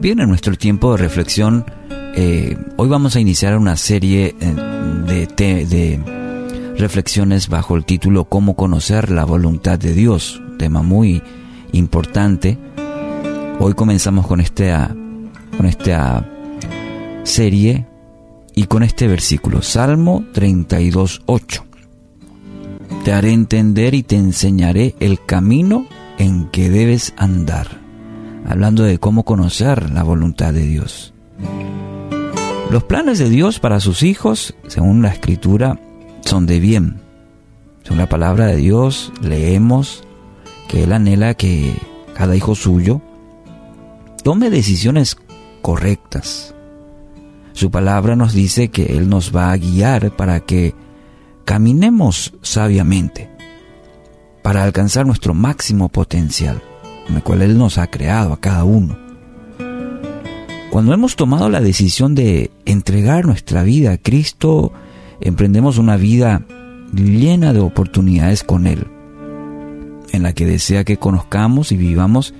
Bien, en nuestro tiempo de reflexión, eh, hoy vamos a iniciar una serie eh, de, reflexiones bajo el título Cómo conocer la voluntad de Dios, tema muy importante. Hoy comenzamos con esta, con esta serie y con este versículo, Salmo 32, 8. Te haré entender y te enseñaré el camino en que debes andar hablando de cómo conocer la voluntad de Dios. Los planes de Dios para sus hijos, según la escritura, son de bien. Según la palabra de Dios, leemos que Él anhela que cada hijo suyo tome decisiones correctas. Su palabra nos dice que Él nos va a guiar para que caminemos sabiamente, para alcanzar nuestro máximo potencial en el cual Él nos ha creado a cada uno. Cuando hemos tomado la decisión de entregar nuestra vida a Cristo, emprendemos una vida llena de oportunidades con Él, en la que desea que conozcamos y vivamos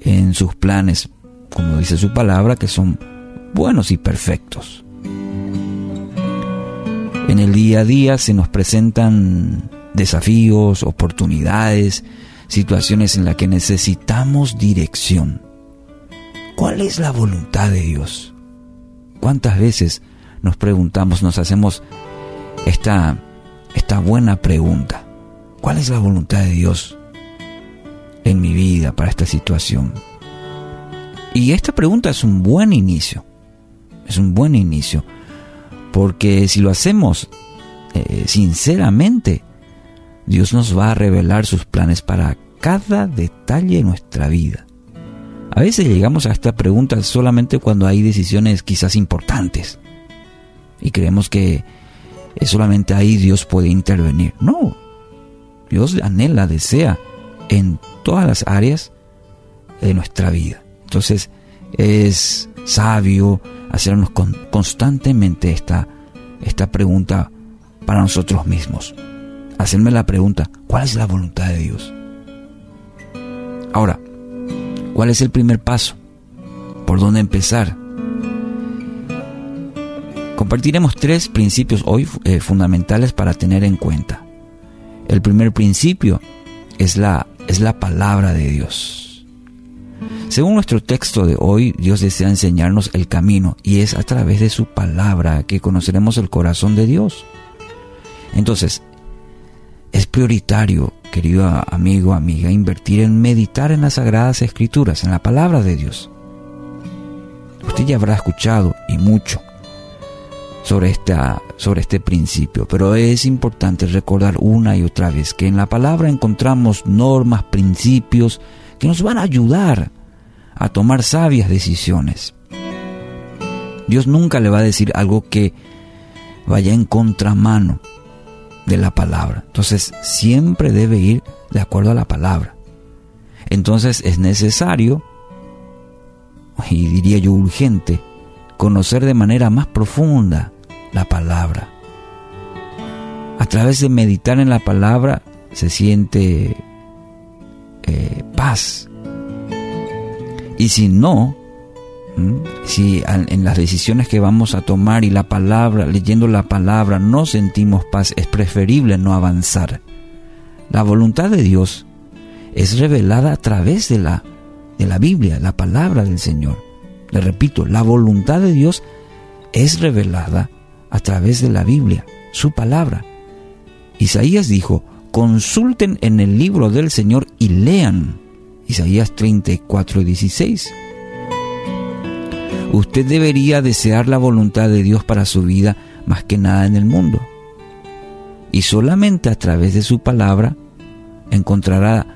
en sus planes, como dice su palabra, que son buenos y perfectos. En el día a día se nos presentan desafíos, oportunidades, situaciones en las que necesitamos dirección. ¿Cuál es la voluntad de Dios? ¿Cuántas veces nos preguntamos, nos hacemos esta, esta buena pregunta? ¿Cuál es la voluntad de Dios en mi vida para esta situación? Y esta pregunta es un buen inicio, es un buen inicio, porque si lo hacemos eh, sinceramente, Dios nos va a revelar sus planes para cada detalle de nuestra vida. A veces llegamos a esta pregunta solamente cuando hay decisiones quizás importantes y creemos que solamente ahí Dios puede intervenir. No, Dios anhela, desea en todas las áreas de nuestra vida. Entonces es sabio hacernos constantemente esta, esta pregunta para nosotros mismos hacerme la pregunta, ¿cuál es la voluntad de Dios? Ahora, ¿cuál es el primer paso? ¿Por dónde empezar? Compartiremos tres principios hoy eh, fundamentales para tener en cuenta. El primer principio es la, es la palabra de Dios. Según nuestro texto de hoy, Dios desea enseñarnos el camino y es a través de su palabra que conoceremos el corazón de Dios. Entonces, es prioritario, querido amigo, amiga, invertir en meditar en las sagradas escrituras, en la palabra de Dios. Usted ya habrá escuchado y mucho sobre, esta, sobre este principio, pero es importante recordar una y otra vez que en la palabra encontramos normas, principios que nos van a ayudar a tomar sabias decisiones. Dios nunca le va a decir algo que vaya en contramano de la palabra. Entonces siempre debe ir de acuerdo a la palabra. Entonces es necesario, y diría yo urgente, conocer de manera más profunda la palabra. A través de meditar en la palabra se siente eh, paz. Y si no, Si en las decisiones que vamos a tomar y la palabra, leyendo la palabra, no sentimos paz, es preferible no avanzar. La voluntad de Dios es revelada a través de la, de la Biblia, la palabra del Señor. Le repito, la voluntad de Dios es revelada a través de la Biblia, su palabra. Isaías dijo, consulten en el libro del Señor y lean. Isaías 34, 16. Usted debería desear la voluntad de Dios para su vida más que nada en el mundo. Y solamente a través de su palabra encontrará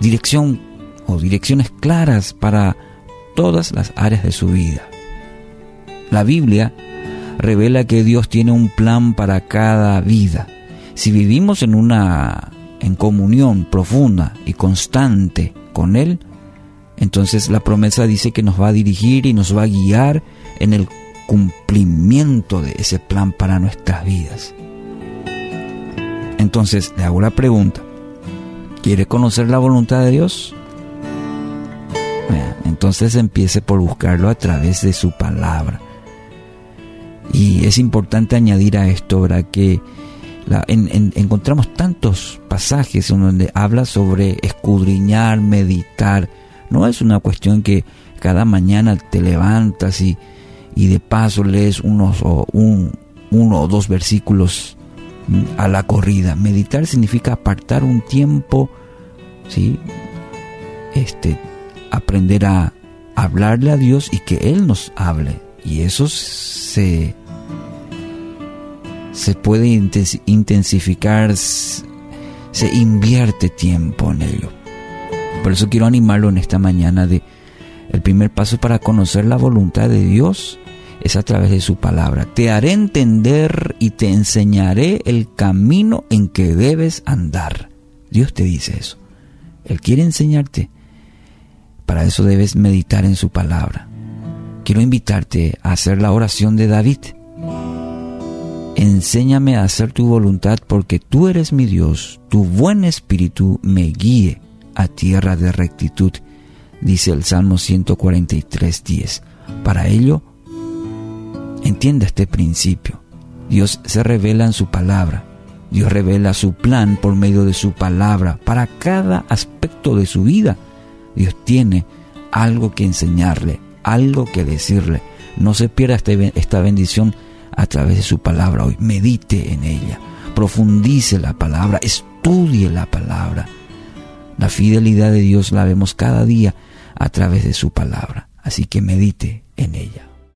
dirección o direcciones claras para todas las áreas de su vida. La Biblia revela que Dios tiene un plan para cada vida. Si vivimos en una en comunión profunda y constante con él, entonces la promesa dice que nos va a dirigir y nos va a guiar en el cumplimiento de ese plan para nuestras vidas. Entonces le hago la pregunta, ¿quiere conocer la voluntad de Dios? Entonces empiece por buscarlo a través de su palabra. Y es importante añadir a esto, ¿verdad? Que encontramos tantos pasajes en donde habla sobre escudriñar, meditar. No es una cuestión que cada mañana te levantas y, y de paso lees unos o un, uno o dos versículos a la corrida. Meditar significa apartar un tiempo, ¿sí? Este, aprender a hablarle a Dios y que Él nos hable. Y eso se, se puede intensificar, se invierte tiempo en ello. Por eso quiero animarlo en esta mañana de el primer paso para conocer la voluntad de Dios es a través de su palabra. Te haré entender y te enseñaré el camino en que debes andar. Dios te dice eso. Él quiere enseñarte. Para eso debes meditar en su palabra. Quiero invitarte a hacer la oración de David. Enséñame a hacer tu voluntad porque tú eres mi Dios, tu buen espíritu me guíe a tierra de rectitud, dice el Salmo 143.10. Para ello, entienda este principio. Dios se revela en su palabra. Dios revela su plan por medio de su palabra para cada aspecto de su vida. Dios tiene algo que enseñarle, algo que decirle. No se pierda este esta bendición a través de su palabra hoy. Medite en ella, profundice la palabra, estudie la palabra. La fidelidad de Dios la vemos cada día a través de su palabra. Así que medite en ella.